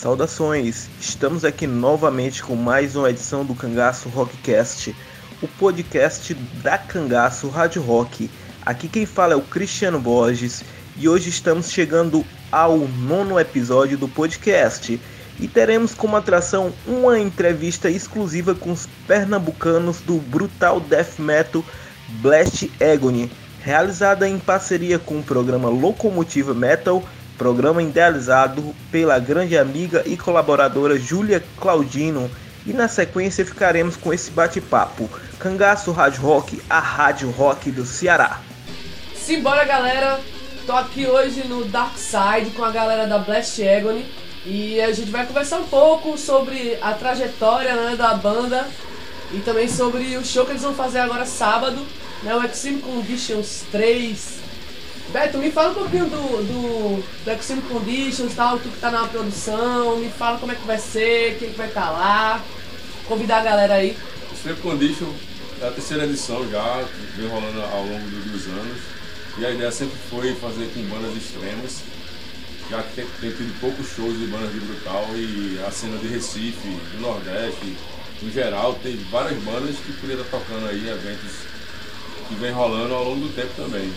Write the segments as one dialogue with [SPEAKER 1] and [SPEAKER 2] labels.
[SPEAKER 1] Saudações! Estamos aqui novamente com mais uma edição do Cangaço Rockcast, o podcast da Cangaço Rádio Rock. Aqui quem fala é o Cristiano Borges e hoje estamos chegando ao nono episódio do podcast e teremos como atração uma entrevista exclusiva com os pernambucanos do Brutal Death Metal Blast Agony, realizada em parceria com o programa Locomotiva Metal programa idealizado pela grande amiga e colaboradora Júlia Claudino. E na sequência ficaremos com esse bate-papo. Cangaço Rádio Rock, a rádio rock do Ceará.
[SPEAKER 2] Simbora galera, tô aqui hoje no Dark Side com a galera da Blast Agony e a gente vai conversar um pouco sobre a trajetória né, da banda e também sobre o show que eles vão fazer agora sábado, né, o Extreme Conditions 3 Beto, me fala um pouquinho do, do, do Extreme Conditions, tal, tu que tá na produção, me fala como é que vai ser, quem que vai estar tá lá, convidar a galera aí.
[SPEAKER 3] Extreme Condition é a terceira edição já, vem rolando ao longo dos anos, e a ideia sempre foi fazer com bandas extremas, já que tem, tem tido poucos shows de bandas de brutal e a cena de Recife, do Nordeste, no geral, tem várias bandas que poderiam estar tocando aí eventos que vem rolando ao longo do tempo também.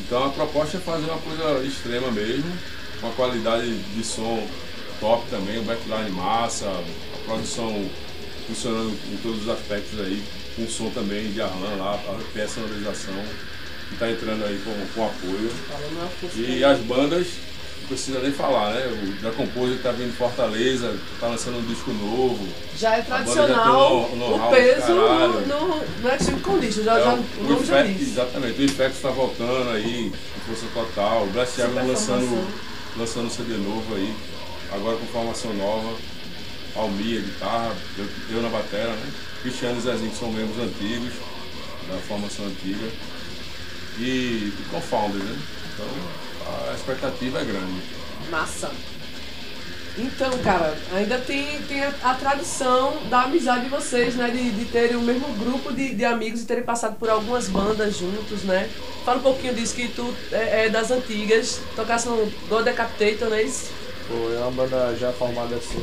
[SPEAKER 3] Então a proposta é fazer uma coisa extrema mesmo, uma qualidade de som top também, o backline massa, a produção funcionando em todos os aspectos aí, com som também de Arlan lá, a personalização que está entrando aí com, com apoio. E as bandas precisa nem falar, né? O da Compose que tá vindo Fortaleza, tá lançando um disco novo.
[SPEAKER 2] Já é tradicional no, no o peso no, no, no Extreme Condition, já, é, já, o,
[SPEAKER 3] nome já Exatamente, o Infecto tá voltando aí, com força total, o Arrow lançando, lançando um CD novo aí, agora com formação nova, Almia, guitarra, eu, eu na batera, né? Cristiano e Zezinho que são membros antigos, da formação antiga. E, e co-founders, né? Então, a expectativa é grande.
[SPEAKER 2] Massa. Então, cara, ainda tem, tem a, a, tradição da amizade de vocês, né? De, de terem o mesmo grupo de, de amigos e terem passado por algumas bandas juntos, né? Fala um pouquinho disso que tu é, é das antigas, tocasse no God Decapitator, não é isso?
[SPEAKER 4] Foi uma banda já formada assim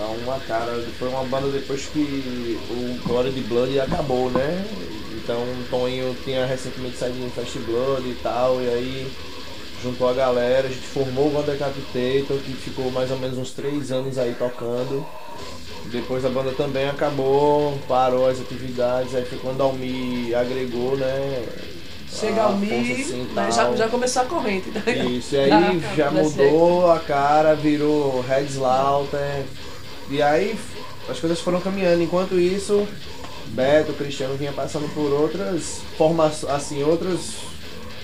[SPEAKER 4] a uma cara. Foi uma banda depois que o Glory de Blood acabou, né? Então o Toninho tinha recentemente saído do Fast Blood e tal, e aí juntou a galera, a gente formou o Van Decapitator, que ficou mais ou menos uns três anos aí tocando. Depois a banda também acabou, parou as atividades, aí foi quando a Almi agregou, né?
[SPEAKER 2] Chega ao Mi, assim, né, já, já começou a corrente. Né?
[SPEAKER 4] Isso, e aí já mudou a cara, virou Red Slaughter. E aí as coisas foram caminhando. Enquanto isso, Beto, Cristiano vinha passando por outras formações, assim, outras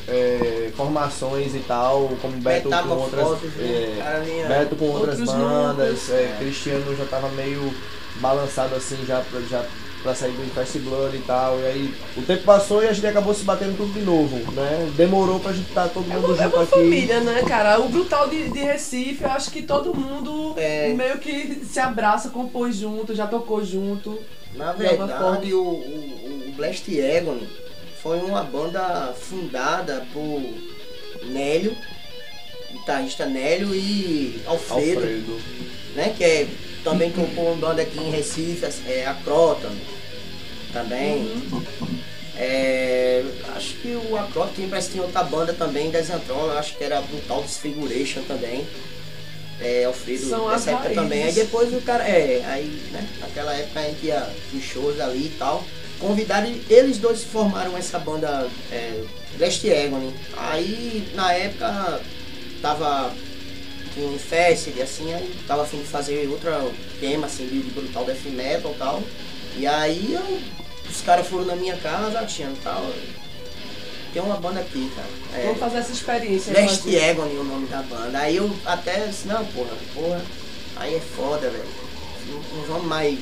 [SPEAKER 4] é, formações e tal, como Beto com outras, né? é, Beto com outras bandas, é, Cristiano já tava meio balançado assim já pra, já pra sair do Infest Blood e tal. E aí o tempo passou e a gente acabou se batendo tudo de novo, né? Demorou pra gente estar tá todo mundo é
[SPEAKER 2] uma,
[SPEAKER 4] junto
[SPEAKER 2] é uma
[SPEAKER 4] aqui.
[SPEAKER 2] família, né, cara? O Brutal de, de Recife, eu acho que todo mundo é. meio que se abraça, compôs junto, já tocou junto.
[SPEAKER 5] Na verdade, o, o, o Blast Egon foi uma banda fundada por Nélio, guitarrista Nélio e Alfredo, Alfredo. né? Que é, também compôs uma banda aqui em Recife, é a Crota também. É, acho que o Acróton tinha, parece que tinha outra banda também, Desantron, acho que era Brutal Disfiguration também. É, Alfredo
[SPEAKER 2] São
[SPEAKER 5] nessa época raízes. também. Aí depois o cara, é, aí, né, naquela época a gente ia nos shows ali e tal convidaram, eles dois formaram essa banda é, Last Agony. Aí na época tava tinha um festival assim, aí tava afim de fazer outro tema assim de, brutal death metal e tal. E aí eu, os caras foram na minha casa, tinha tal. Tem uma banda aqui, cara.
[SPEAKER 2] É, Vamos fazer essa experiência.
[SPEAKER 5] Last Agony o nome da banda. Aí eu até disse, não, porra, porra, aí é foda, velho. Não, não vamos mais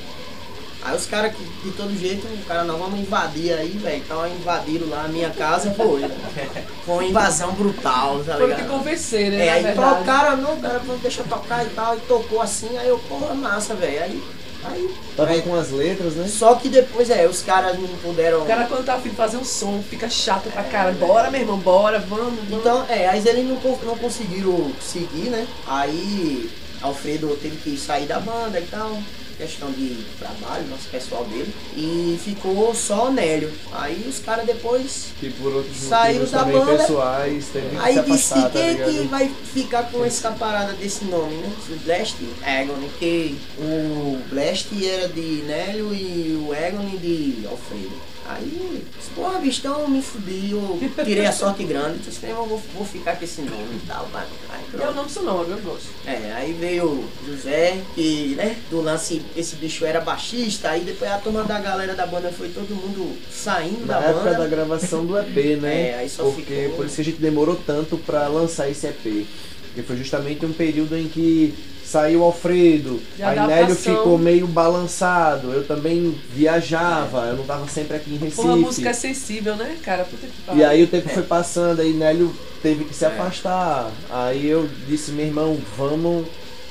[SPEAKER 5] Aí os caras que de todo jeito, o cara não, vamos invadir aí, velho. Então invadiram lá a minha casa, foi. Foi uma invasão brutal, tá ligado?
[SPEAKER 2] Foi te convencer, né?
[SPEAKER 5] É, aí o cara, não, o cara deixa eu tocar e tal, e tocou assim, aí eu, porra, massa, velho. Aí. Aí,
[SPEAKER 4] Tava aí, com as letras, né?
[SPEAKER 5] Só que depois, é, os caras não puderam.
[SPEAKER 2] O cara quando tá afim de fazer um som, fica chato pra cara. Bora, meu irmão, bora, vamos, vamos.
[SPEAKER 5] Então, é, aí eles não, não conseguiram seguir, né? Aí Alfredo teve que sair da banda e tal questão de trabalho, nosso pessoal dele. E ficou só Nélio. Aí os caras depois
[SPEAKER 4] que por outros
[SPEAKER 5] saíram da banda.
[SPEAKER 4] pessoais, teve que
[SPEAKER 5] aí
[SPEAKER 4] se
[SPEAKER 5] disse
[SPEAKER 4] afastar,
[SPEAKER 5] quem
[SPEAKER 4] tá
[SPEAKER 5] que vai ficar com essa parada desse nome, né? O Blast Egon, que o Blast era de Nélio e o Egon de Alfredo. Aí, porra, bicho, então me fudi, eu tirei a sorte grande, disse, eu vou, vou ficar com esse nome e tal, vai. Aí,
[SPEAKER 2] Eu não sou não, eu gosto.
[SPEAKER 5] É, aí veio o José, que, né, do lance, esse bicho era baixista, aí depois a turma da galera da banda foi todo mundo saindo
[SPEAKER 4] Na
[SPEAKER 5] da
[SPEAKER 4] época
[SPEAKER 5] banda.
[SPEAKER 4] da gravação do EP, né?
[SPEAKER 5] É, aí só
[SPEAKER 4] Porque
[SPEAKER 5] ficou-
[SPEAKER 4] por isso que a gente demorou tanto pra lançar esse EP. Porque foi justamente um período em que saiu Alfredo,
[SPEAKER 2] De
[SPEAKER 4] aí
[SPEAKER 2] adaptação.
[SPEAKER 4] Nélio ficou meio balançado, eu também viajava, eu não tava sempre aqui em Recife.
[SPEAKER 2] Pô, a música é sensível, né, cara? Puta que pariu.
[SPEAKER 4] E aí o tempo foi passando, aí Nélio teve que se
[SPEAKER 5] É.
[SPEAKER 4] afastar. Aí eu disse, meu irmão, vamos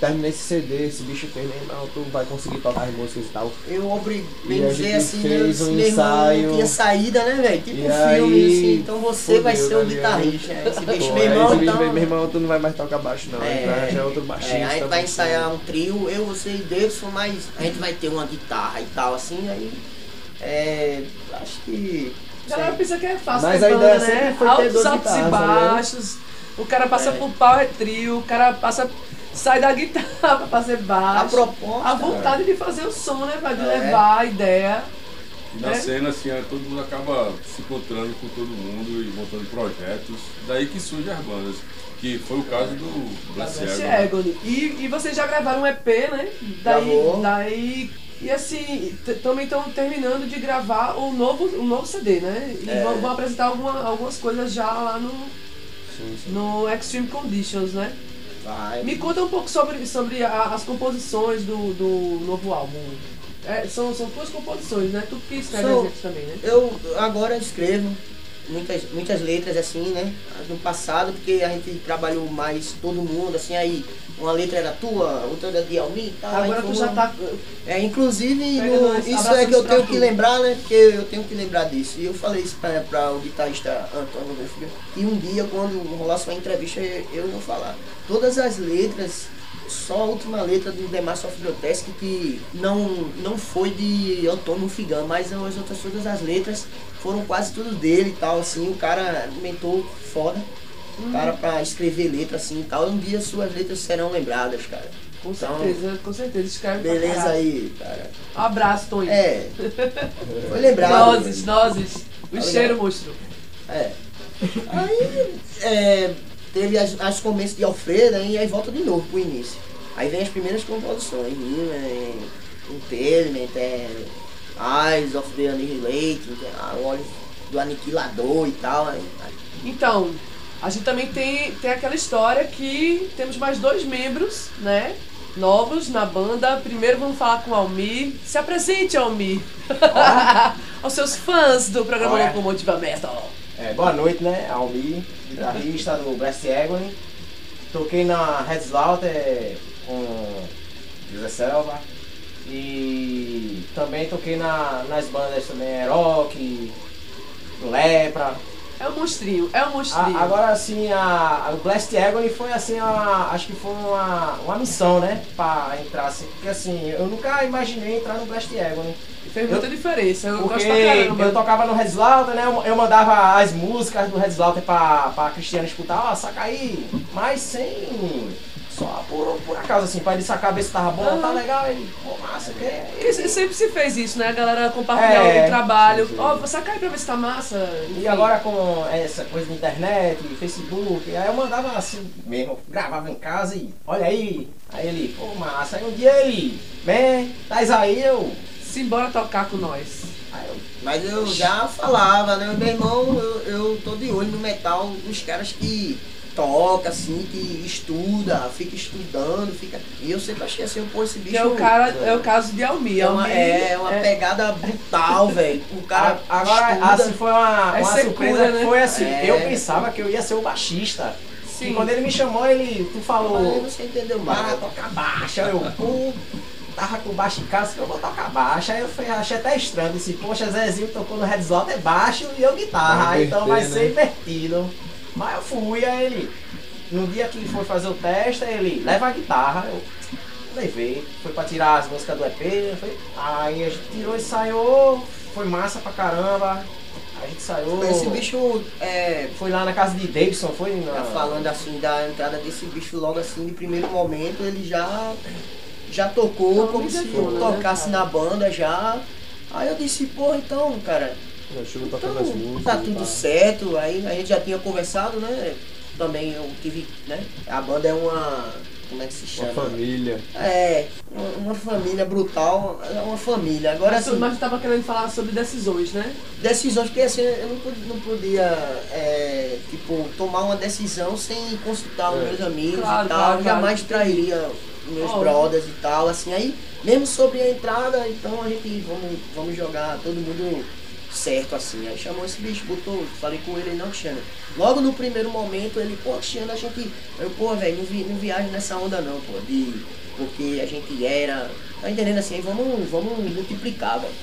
[SPEAKER 4] terminar esse CD, esse bicho fez, meu irmão, tu vai conseguir tocar as músicas e tal.
[SPEAKER 5] Eu obriguei
[SPEAKER 4] a
[SPEAKER 5] dizer assim,
[SPEAKER 4] fez
[SPEAKER 5] meu,
[SPEAKER 4] um ensaio.
[SPEAKER 5] não tinha saída, né, velho? Tipo
[SPEAKER 4] E
[SPEAKER 5] um filme,
[SPEAKER 4] aí,
[SPEAKER 5] assim, então você vai ser o
[SPEAKER 4] ligado?
[SPEAKER 5] guitarrista. Esse
[SPEAKER 4] Pô,
[SPEAKER 5] bicho,
[SPEAKER 4] aí
[SPEAKER 5] meu irmão,
[SPEAKER 4] esse bicho,
[SPEAKER 5] então...
[SPEAKER 4] meu irmão, tu não vai mais tocar baixo não,
[SPEAKER 5] É.
[SPEAKER 4] é, já é outro baixista.
[SPEAKER 5] É, a gente vai ensaiar um trio, eu, você e Davidson, mas a gente vai ter uma guitarra e tal, assim, aí. É. Acho que.
[SPEAKER 2] A galera pensa que é fácil
[SPEAKER 4] Mas
[SPEAKER 2] ter
[SPEAKER 4] a
[SPEAKER 2] banda,
[SPEAKER 4] ideia
[SPEAKER 2] né? altos, altos e
[SPEAKER 4] guitarras, né?
[SPEAKER 2] baixos. O cara passa
[SPEAKER 5] É.
[SPEAKER 2] por power trio, o cara passa. Sai da guitarra pra fazer
[SPEAKER 5] A
[SPEAKER 2] baixo.
[SPEAKER 5] proposta.
[SPEAKER 2] A vontade de fazer o som, né? Vai de
[SPEAKER 5] É.
[SPEAKER 2] levar a ideia.
[SPEAKER 3] E na
[SPEAKER 2] É.
[SPEAKER 3] cena, assim, é, todo mundo acaba se encontrando com todo mundo e montando projetos. Daí que surgem as bandas. Que foi o caso do Egon.
[SPEAKER 2] Agony. E, e vocês já gravaram um EP, né? Daí.
[SPEAKER 5] Gravou.
[SPEAKER 2] daí e assim, também estão terminando de gravar o novo, o novo CD, né? E
[SPEAKER 5] É.
[SPEAKER 2] vão, vão apresentar alguma, algumas coisas já lá no,
[SPEAKER 4] Sim, sim.
[SPEAKER 2] no Extreme Conditions, né?
[SPEAKER 5] Vai.
[SPEAKER 2] Me conta um pouco sobre, sobre a- as composições do, do novo álbum. É, são, são duas composições, né? Tu que escreve
[SPEAKER 5] São-
[SPEAKER 2] também, né?
[SPEAKER 5] Eu agora escrevo muitas, muitas letras assim, né? No passado, porque a gente trabalhou mais todo mundo, assim, aí uma letra era tua, outra era de Almi e tal.
[SPEAKER 2] Agora tu já tá.
[SPEAKER 5] É, inclusive, no- isso é que eu tenho que lembrar, né? Porque eu tenho que lembrar disso. E eu falei isso pra, pra o guitarrista Antônio Wolfgang. E um dia, quando rolasse uma entrevista, eu vou falar. Todas as letras, só a última letra do of Grotesque que não, não foi de Antônio Figan, mas as outras todas as letras foram quase tudo dele e tal, assim. O cara mentor foda. Cara pra escrever letra assim e tal. Um dia suas letras serão lembradas, cara.
[SPEAKER 2] Com
[SPEAKER 5] Então,
[SPEAKER 2] certeza, com certeza. Escreve
[SPEAKER 5] Beleza aí, cara.
[SPEAKER 2] Um abraço, Tony.
[SPEAKER 5] É. Foi lembrado.
[SPEAKER 2] Nozes, nozes. O
[SPEAKER 5] Tá
[SPEAKER 2] cheiro, monstro.
[SPEAKER 5] É. Aí é, teve as, as começos de Alfredo né, e aí volta de novo pro início. Aí vem as primeiras composições, né? Intelement, é, Eyes of the Annihilating, que é a olhos do aniquilador e tal. Aí, aí,
[SPEAKER 2] Então, a gente também tem, tem aquela história que temos mais dois membros, né? Novos na banda. Primeiro vamos falar com o Almir. Se apresente, Almir. Aos seus fãs do programa
[SPEAKER 6] Olha.
[SPEAKER 2] Locomotiva Metal.
[SPEAKER 6] É, boa noite, né? Almi, guitarrista do Blast Agony. Toquei na Red Slaughter com José Selva. E também toquei na, nas bandas também, Rock, Lepra.
[SPEAKER 2] É um monstrinho, é um
[SPEAKER 6] A-
[SPEAKER 2] monstrinho.
[SPEAKER 6] agora assim, a, a- o Blast Agony foi assim, a- acho que foi uma, uma missão, né? Pra entrar assim. Porque assim, eu nunca imaginei entrar no Blast Agony.
[SPEAKER 2] Fez muita diferença. Eu
[SPEAKER 6] Porque eu tocava no Red Slaughter, né? Eu, eu mandava as músicas do Red Slaughter pra, pra Cristiano escutar, ó, saca aí, mas sem. Só por, por acaso, assim, pra ele sacar ver se tava bom, tá
[SPEAKER 2] Aham.
[SPEAKER 6] legal, ele, pô, massa, que
[SPEAKER 2] se- sempre se fez isso, né? A galera compartilhar
[SPEAKER 6] É,
[SPEAKER 2] o trabalho. Ó, saca aí pra ver se tá massa.
[SPEAKER 6] E
[SPEAKER 2] Enfim.
[SPEAKER 6] agora com essa coisa de internet, Facebook, aí eu mandava assim mesmo, gravava em casa e olha aí, aí ele, pô, massa, aí um dia ele, man, tais aí eu.
[SPEAKER 2] Simbora tocar com nós.
[SPEAKER 6] Eu
[SPEAKER 5] Mas eu já falava, né? Meu irmão, eu, eu tô de olho no metal dos caras que toca, assim, que estuda, fica estudando, fica. E eu sempre achei assim, pô, esse bicho.
[SPEAKER 2] É o, cara, é o caso de Almir.
[SPEAKER 5] É uma,
[SPEAKER 2] Almir
[SPEAKER 5] é uma pegada brutal, velho. O cara.
[SPEAKER 6] A- Agora,
[SPEAKER 5] estuda.
[SPEAKER 6] assim, foi uma,
[SPEAKER 2] É
[SPEAKER 6] uma
[SPEAKER 2] secura,
[SPEAKER 6] surpresa
[SPEAKER 2] né?
[SPEAKER 6] que foi assim,
[SPEAKER 5] É.
[SPEAKER 6] eu pensava que eu ia ser o baixista.
[SPEAKER 2] Sim.
[SPEAKER 6] E quando ele me chamou, ele, tu
[SPEAKER 5] Mas
[SPEAKER 6] falou,
[SPEAKER 5] você entendeu mais.
[SPEAKER 6] tocar baixo, aí eu, pô, tava com baixo em casa, que eu vou tocar baixo. Aí eu fui, achei até estranho, disse, poxa, Zezinho tocou no Red Slot é baixo e eu guitarra, então vai
[SPEAKER 4] inverter,
[SPEAKER 6] ser
[SPEAKER 4] né?
[SPEAKER 6] invertido. Mas eu fui, aí ele, no dia que foi fazer o teste, ele leva a guitarra, eu levei, foi pra tirar as músicas do EP, foi, aí a gente tirou, ensaiou, foi massa pra caramba. A gente saiu.
[SPEAKER 5] Esse bicho, é,
[SPEAKER 6] Foi lá na casa de Davidson, foi na.
[SPEAKER 5] tá falando assim da entrada desse bicho logo assim, de primeiro momento, ele já, já tocou
[SPEAKER 2] Não,
[SPEAKER 5] como se
[SPEAKER 2] detona, né,
[SPEAKER 5] tocasse
[SPEAKER 2] cara?
[SPEAKER 5] na banda já. Aí eu disse, pô, então, cara,
[SPEAKER 4] As
[SPEAKER 5] Então,
[SPEAKER 4] músicas.
[SPEAKER 5] tá tudo
[SPEAKER 4] tal.
[SPEAKER 5] certo, aí a gente já tinha conversado, né? Também eu tive, né? A banda é uma. Como é que se
[SPEAKER 4] Uma
[SPEAKER 5] chama?
[SPEAKER 4] família.
[SPEAKER 5] É, uma, uma família brutal, é uma família. Agora
[SPEAKER 2] Mas,
[SPEAKER 5] assim,
[SPEAKER 2] mas tu tava querendo falar sobre decisões, né?
[SPEAKER 5] decisões, porque assim, eu não podia, não podia é, tipo, tomar uma decisão sem consultar os
[SPEAKER 4] É.
[SPEAKER 5] meus amigos
[SPEAKER 2] Claro,
[SPEAKER 5] e tal.
[SPEAKER 2] claro,
[SPEAKER 5] Jamais
[SPEAKER 2] claro.
[SPEAKER 5] trairia os meus
[SPEAKER 2] Óbvio.
[SPEAKER 5] brothers e tal, assim, aí, mesmo sobre a entrada, então a gente vamos, vamos jogar todo mundo certo assim. Aí chamou esse bicho, botou, falei com ele, não, Cristiano. Logo no primeiro momento ele, pô, Cristiano, a gente. Eu, pô, velho, não, vi, não viaja nessa onda não, pô, de. Porque a gente era. Tá entendendo assim? Vamos, vamos multiplicar, velho.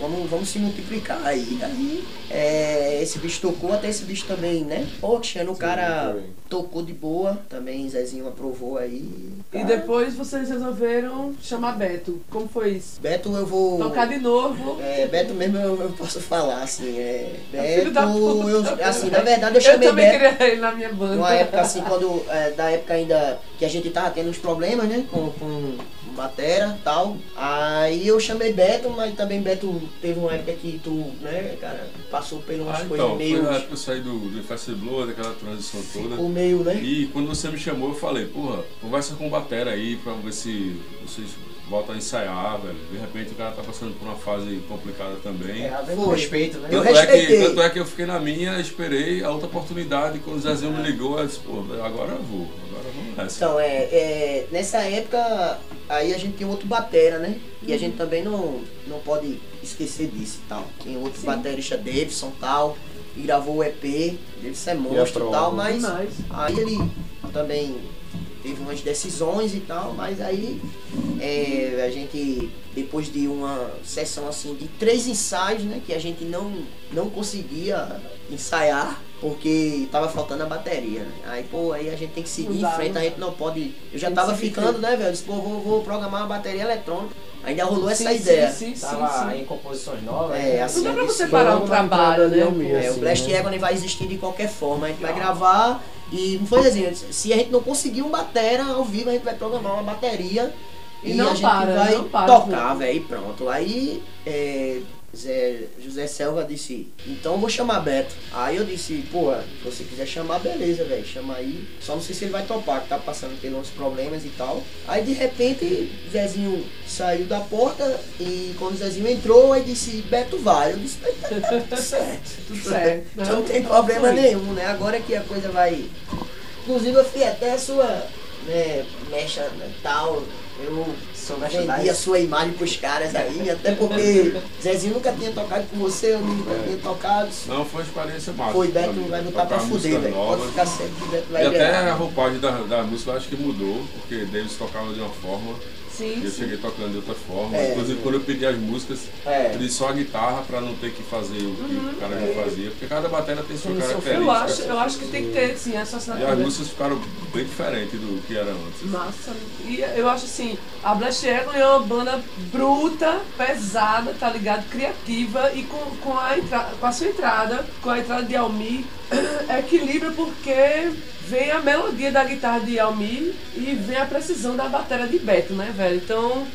[SPEAKER 5] Vamos, vamos se multiplicar aí. Aí é, esse bicho tocou, até esse bicho também, né? Pô, Cristiano, o cara tocou de boa, também Zezinho aprovou aí.
[SPEAKER 2] E depois vocês resolveram chamar Beto. Como foi isso?
[SPEAKER 5] Beto eu vou.
[SPEAKER 2] Tocar de novo.
[SPEAKER 5] É, Beto mesmo eu, eu posso falar, assim, é.
[SPEAKER 2] É filho
[SPEAKER 5] Beto,
[SPEAKER 2] da puta,
[SPEAKER 5] eu, assim, na verdade eu
[SPEAKER 2] Eu
[SPEAKER 5] chamei
[SPEAKER 2] também
[SPEAKER 5] Beto.
[SPEAKER 2] queria ele na minha banda.
[SPEAKER 5] Numa época assim, quando. é, da época ainda que a gente tava tendo uns problemas, né? Com, com batera e tal. Aí eu chamei Beto, mas também Beto teve uma época que tu, né, cara, passou por umas
[SPEAKER 3] Ah,
[SPEAKER 5] coisas
[SPEAKER 3] então,
[SPEAKER 5] meio.
[SPEAKER 3] foi na época que eu saí do, do Fast Blow, daquela transição toda.
[SPEAKER 5] Ficou meio, né?
[SPEAKER 3] E quando você me chamou, eu falei, porra, conversa com o Batera aí pra ver se vocês voltam a ensaiar, velho. De repente o cara tá passando por uma fase complicada também.
[SPEAKER 6] É, respeito, né?
[SPEAKER 5] Eu
[SPEAKER 3] Tanto é, que,
[SPEAKER 5] respeitei.
[SPEAKER 3] tanto é que eu fiquei na minha, esperei a outra oportunidade. Quando o Zezinho me ligou, eu disse, pô, agora eu vou, agora vamos nessa.
[SPEAKER 5] Então, é, é, nessa época, aí a gente tem outro batera, né? E a gente também não, não pode esquecer disso e tal. Tem outro
[SPEAKER 2] Sim.
[SPEAKER 5] baterista, Davidson e tal, e gravou o EP, Davidson é monstro e tal, mas
[SPEAKER 2] Demais.
[SPEAKER 5] aí ele também teve umas decisões e tal, mas aí é, a gente, depois de uma sessão assim de três ensaios, né? Que a gente não, não conseguia ensaiar. Porque tava faltando a bateria, né? Aí, pô, aí a gente tem que seguir
[SPEAKER 2] Não
[SPEAKER 5] em
[SPEAKER 2] dá,
[SPEAKER 5] frente, a gente não pode. Eu já tava ficando, né, velho? Eu disse, pô, vou, vou programar uma bateria eletrônica. Ainda rolou essa
[SPEAKER 2] Sim,
[SPEAKER 5] ideia.
[SPEAKER 2] Sim, sim,
[SPEAKER 6] Tava
[SPEAKER 2] sim,
[SPEAKER 6] em composições novas.
[SPEAKER 5] É,
[SPEAKER 6] né?
[SPEAKER 5] assim,
[SPEAKER 2] Não dá pra você parar o trabalho, né?
[SPEAKER 5] É, o Blast
[SPEAKER 4] né?
[SPEAKER 5] Agony vai existir de qualquer forma. A gente vai gravar e foi assim. Se a gente não conseguir um batera ao vivo, a gente vai programar uma bateria
[SPEAKER 2] E
[SPEAKER 5] e,
[SPEAKER 2] não
[SPEAKER 5] a gente
[SPEAKER 2] para,
[SPEAKER 5] vai
[SPEAKER 2] para,
[SPEAKER 5] tocar, velho, e pronto. Aí é, Zé- José Selva disse, então vou chamar Beto. Aí eu disse, pô, se você quiser chamar, beleza, velho, chama aí. Só não sei se ele vai topar, que tá passando pelos problemas e tal. Aí de repente, Zezinho saiu da porta e quando o Zezinho entrou, aí disse, Beto vai. Eu disse, tá tudo certo.
[SPEAKER 2] Tudo certo.
[SPEAKER 5] Então não tem problema nenhum, né? Agora que a coisa vai. Inclusive eu fui até a sua né, mecha né, tal. Eu
[SPEAKER 6] Sou
[SPEAKER 5] vendi a sua imagem pros caras aí, até porque Zezinho nunca tinha tocado com você, eu nunca
[SPEAKER 3] É.
[SPEAKER 5] tinha tocado.
[SPEAKER 3] Não, foi experiência massa.
[SPEAKER 5] Foi, Beto
[SPEAKER 3] mim.
[SPEAKER 5] vai botar pra fuder, velho. Pode ficar certo que Beto
[SPEAKER 3] E
[SPEAKER 5] vai
[SPEAKER 3] até a roupagem da, da música eu acho que mudou, porque Davis tocava de uma forma
[SPEAKER 2] Sim,
[SPEAKER 3] eu
[SPEAKER 2] sim.
[SPEAKER 3] cheguei tocando de outra forma.
[SPEAKER 5] É.
[SPEAKER 3] Inclusive quando eu pedi as músicas,
[SPEAKER 6] É.
[SPEAKER 3] pedi só a guitarra pra não ter que fazer o que o cara já fazia, porque cada bateria tem sua característica.
[SPEAKER 2] Eu acho, eu acho que tem que ter, sim, essa
[SPEAKER 3] E as
[SPEAKER 2] assinatura.
[SPEAKER 3] músicas ficaram bem diferentes do que era antes.
[SPEAKER 2] Massa. E eu acho assim, a Blast Egon é uma banda bruta, pesada, tá ligado? Criativa e com, com, a, entra- com a sua entrada, com a entrada de Almir, equilibra porque vem a melodia da guitarra de Almir e vem a precisão da bateria de Beto, né, velho? Então,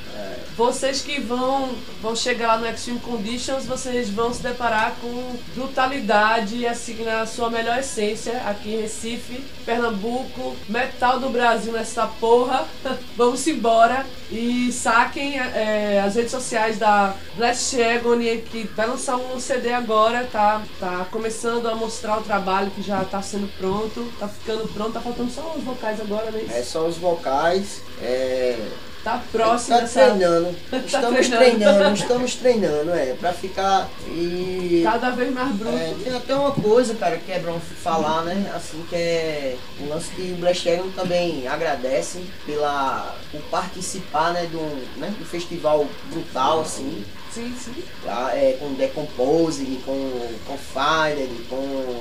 [SPEAKER 2] vocês que vão, vão chegar lá no Extreme Conditions, vocês vão se deparar com brutalidade, assim, na sua melhor essência, aqui em Recife, Pernambuco, metal do Brasil nessa porra. Vamos embora e saquem é, as redes sociais da Blast Agony, que vai lançar um CD agora, tá, tá começando a mostrar o trabalho que já tá sendo pronto, tá ficando pronto, tá faltando só os vocais agora, né?
[SPEAKER 5] É só os vocais. É,
[SPEAKER 2] Tá próximo
[SPEAKER 5] tá
[SPEAKER 2] dessa.
[SPEAKER 5] treinando. Estamos
[SPEAKER 2] treinando.
[SPEAKER 5] treinando, estamos treinando, é, pra ficar. E
[SPEAKER 2] Cada vez mais bruto.
[SPEAKER 5] É, tem até uma coisa, cara, que é bom falar, né? Assim, que é o lance que o Blast Agony também agradece pela, por participar, né, do, né, do festival brutal, assim,
[SPEAKER 2] Sim, sim.
[SPEAKER 5] tá? é, com Decompose, com, com Fire, com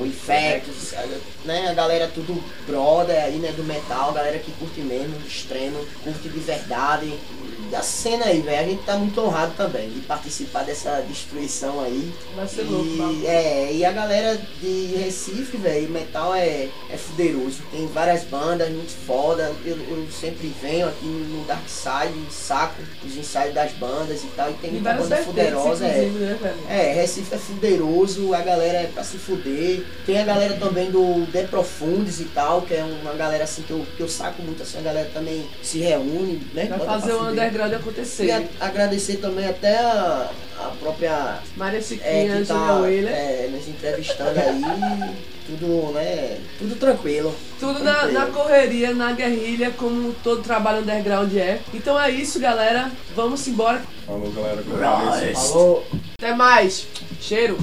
[SPEAKER 5] o Infectus, né? A galera tudo brother aí, né? Do metal, galera que curte mesmo, extremo, curte de verdade. Da cena aí, velho. A gente tá muito honrado também de participar dessa destruição aí.
[SPEAKER 2] Vai ser
[SPEAKER 5] e,
[SPEAKER 2] louco,
[SPEAKER 5] É, e a galera de Recife, velho, metal é, é fuderoso. Tem várias bandas muito foda. Eu, eu sempre venho aqui no Dark Side, saco os ensaios das bandas e tal. E tem muita banda fuderosa, é.
[SPEAKER 2] né?
[SPEAKER 5] É, Recife é fuderoso, a galera é pra se fuder. Tem a galera também do The Profundes e tal, que é uma galera assim que eu, que eu saco muito, assim, a galera também se reúne, né? Bota
[SPEAKER 2] fazer
[SPEAKER 5] pra
[SPEAKER 2] o underground
[SPEAKER 5] E
[SPEAKER 2] acontecer.
[SPEAKER 5] a- agradecer também até a, a própria
[SPEAKER 2] Maria
[SPEAKER 5] é,
[SPEAKER 2] Chiquinha,
[SPEAKER 5] que
[SPEAKER 2] Julia
[SPEAKER 5] tá
[SPEAKER 2] Wheeler.
[SPEAKER 5] é, nos entrevistando aí. Tudo, né? Tudo tranquilo.
[SPEAKER 2] Tudo na,
[SPEAKER 5] Tranquilo.
[SPEAKER 2] na correria, na guerrilha, como todo trabalho underground é. Então é isso, galera. Vamos embora.
[SPEAKER 3] Falou, galera. que.
[SPEAKER 4] Falou.
[SPEAKER 2] Até mais. Cheiro.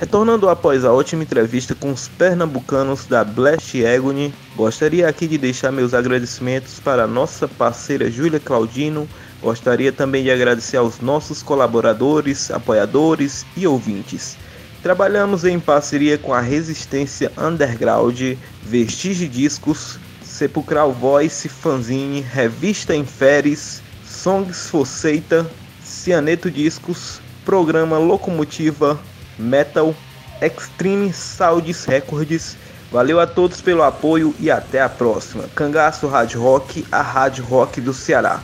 [SPEAKER 1] Retornando após a ótima entrevista com os pernambucanos da Blast Agony, gostaria aqui de deixar meus agradecimentos para a nossa parceira Júlia Claudino. Gostaria também de agradecer aos nossos colaboradores, apoiadores e ouvintes. Trabalhamos em parceria com a Resistência Underground, Vestige Discos, Sepulcral Voice Fanzine, Revista Inferes, Songs Forceita, Cianeto Discos, Programa Locomotiva, Metal, Extreme Sounds Records. Valeu a todos pelo apoio e até a próxima. Cangaço Rádio Rock, a Rádio Rock do Ceará.